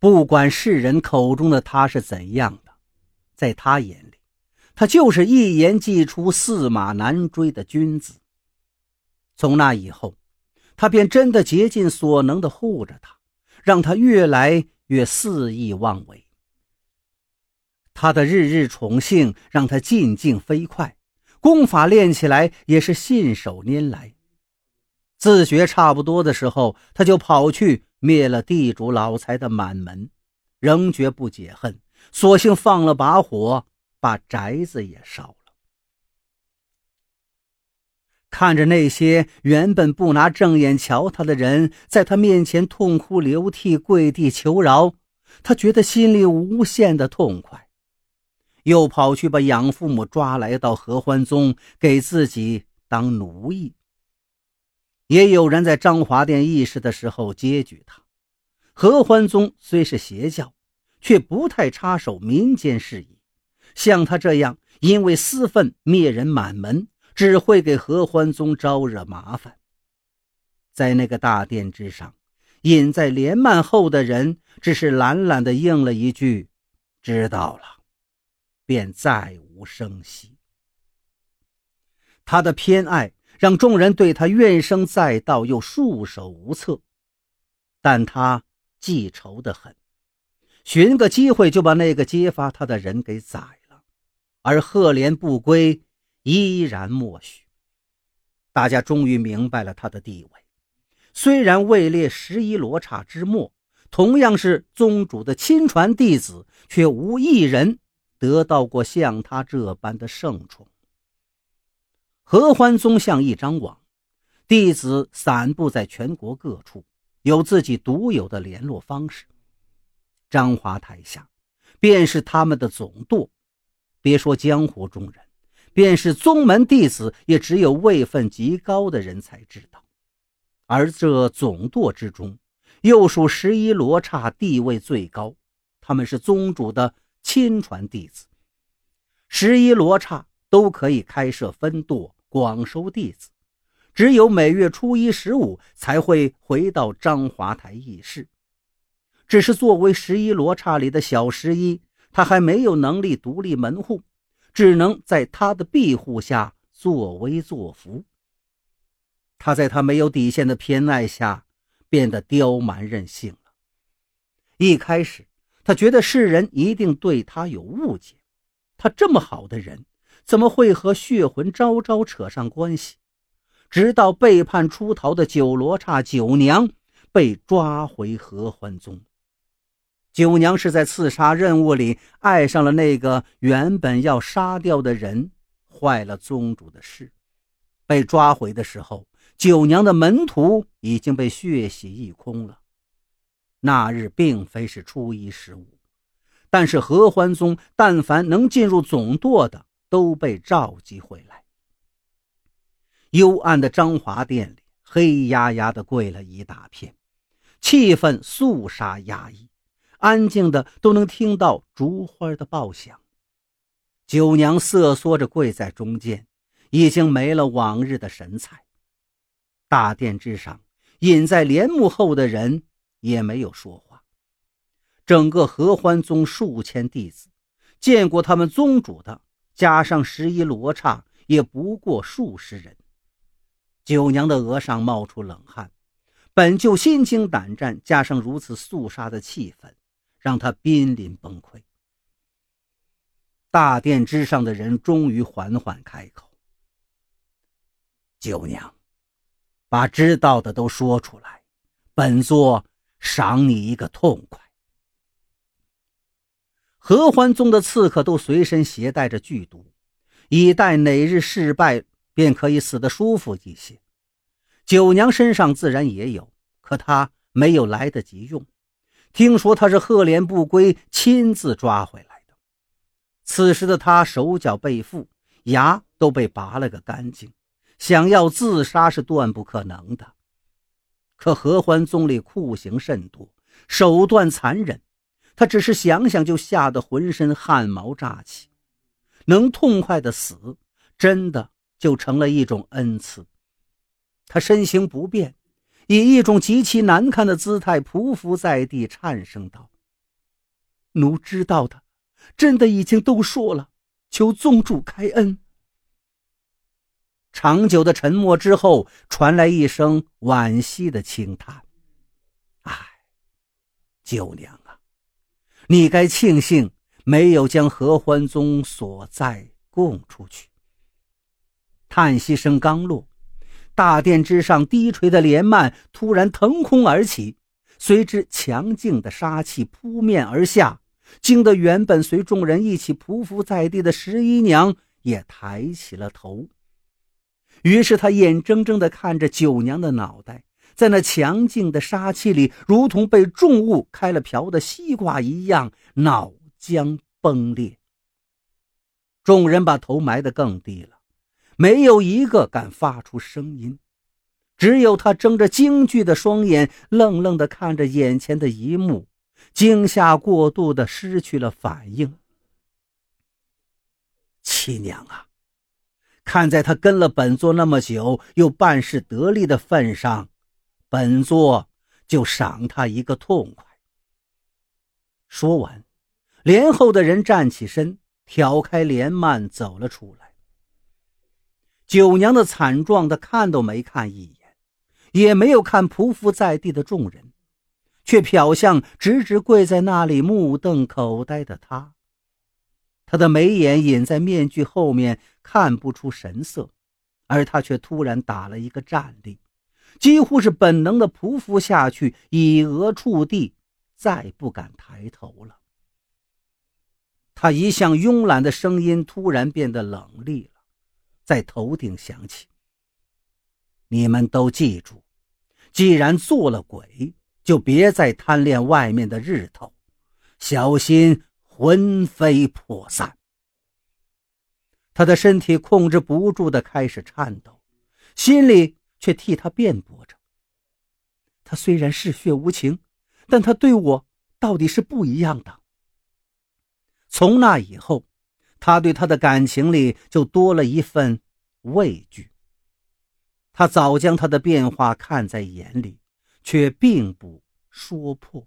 不管世人口中的他是怎样的，在他眼里，他就是一言既出，驷马难追的君子。从那以后，他便真的竭尽所能的护着他，让他越来越肆意妄为。他的日日宠幸让他进境飞快，功法练起来也是信手拈来。自学差不多的时候，他就跑去灭了地主老财的满门，仍觉不解恨，索性放了把火，把宅子也烧了。看着那些原本不拿正眼瞧他的人，在他面前痛哭流涕、跪地求饶，他觉得心里无限的痛快，又跑去把养父母抓来到合欢宗，给自己当奴役。也有人在张华殿议事的时候揭举他。合欢宗虽是邪教，却不太插手民间事宜，像他这样因为私愤灭人满门。只会给合欢宗招惹麻烦。在那个大殿之上，隐在帘幔后的人只是懒懒地应了一句：“知道了”，便再无声息。他的偏爱让众人对他怨声载道，又束手无策。但他记仇得很，寻个机会就把那个揭发他的人给宰了，而赫连不归。依然默许。大家终于明白了他的地位，虽然位列十一罗刹之末，同样是宗主的亲传弟子，却无一人得到过像他这般的圣宠。合欢宗像一张网，弟子散布在全国各处，有自己独有的联络方式。张华台下，便是他们的总舵。别说江湖中人。便是宗门弟子，也只有位分极高的人才知道。而这总舵之中，又属十一罗刹地位最高，他们是宗主的亲传弟子。十一罗刹都可以开设分舵，广收弟子，只有每月初一、十五才会回到章华台议事。只是作为十一罗刹里的小十一，他还没有能力独立门户。只能在他的庇护下作威作福。他在他没有底线的偏爱下，变得刁蛮任性了。一开始，他觉得世人一定对他有误解，他这么好的人，怎么会和血魂昭昭扯上关系？直到背叛出逃的九罗刹九娘被抓回合欢宗。九娘是在刺杀任务里爱上了那个原本要杀掉的人，坏了宗主的事。被抓回的时候，九娘的门徒已经被血洗一空了。那日并非是初一十五，但是合欢宗但凡能进入总舵的，都被召集回来。幽暗的张华殿里，黑压压的跪了一大片，气氛肃杀压抑。安静的都能听到烛花的爆响。九娘瑟缩着跪在中间，已经没了往日的神采。大殿之上，隐在帘幕后的人也没有说话。整个合欢宗数千弟子，见过他们宗主的，加上十一罗刹，也不过数十人。九娘的额上冒出冷汗，本就心惊胆战，加上如此肃杀的气氛。让他濒临崩溃。大殿之上的人终于缓缓开口：“九娘，把知道的都说出来，本座赏你一个痛快。”合欢宗的刺客都随身携带着剧毒，以待哪日事败，便可以死得舒服一些。九娘身上自然也有，可她没有来得及用。听说他是赫连不归亲自抓回来的。此时的他手脚被缚，牙都被拔了个干净，想要自杀是断不可能的。可合欢宗里酷刑甚多，手段残忍，他只是想想就吓得浑身汗毛炸起。能痛快的死，真的就成了一种恩赐。他身形不变。以一种极其难看的姿态匍匐在地，颤声道：“奴知道的，真的已经都说了，求宗主开恩。长久的沉默之后，传来一声惋惜的轻叹：“唉，九娘，你该庆幸没有将合欢宗所在供出去。”叹息声刚落，大殿之上低垂的帘幔突然腾空而起，随之强劲的杀气扑面而下，惊得原本随众人一起匍匐在地的十一娘也抬起了头。于是他眼睁睁地看着九娘的脑袋，在那强劲的杀气里，如同被重物开了瓢的西瓜一样，脑浆崩裂。众人把头埋得更低了，没有一个敢发出声音，只有他睁着惊惧的双眼，愣愣地看着眼前的一幕，惊吓过度的失去了反应。七娘啊！看在他跟了本座那么久，又办事得力的份上，本座就赏他一个痛快。说完，帘后的人站起身，挑开帘幔走了出来。九娘的惨状，他看都没看一眼，也没有看匍匐在地的众人，却瞟向直直跪在那里目瞪口呆的他。他的眉眼隐在面具后面，看不出神色，而他却突然打了一个战栗，几乎是本能的匍匐下去，以额触地，再不敢抬头了。他一向慵懒的声音突然变得冷厉了，在头顶响起：“你们都记住，既然做了鬼，就别再贪恋外面的日头，小心。”魂飞魄散，他的身体控制不住的开始颤抖，心里却替他辩驳着。他虽然嗜血无情，但他对我到底是不一样的。从那以后，他对他的感情里就多了一份畏惧。他早将他的变化看在眼里，却并不说破。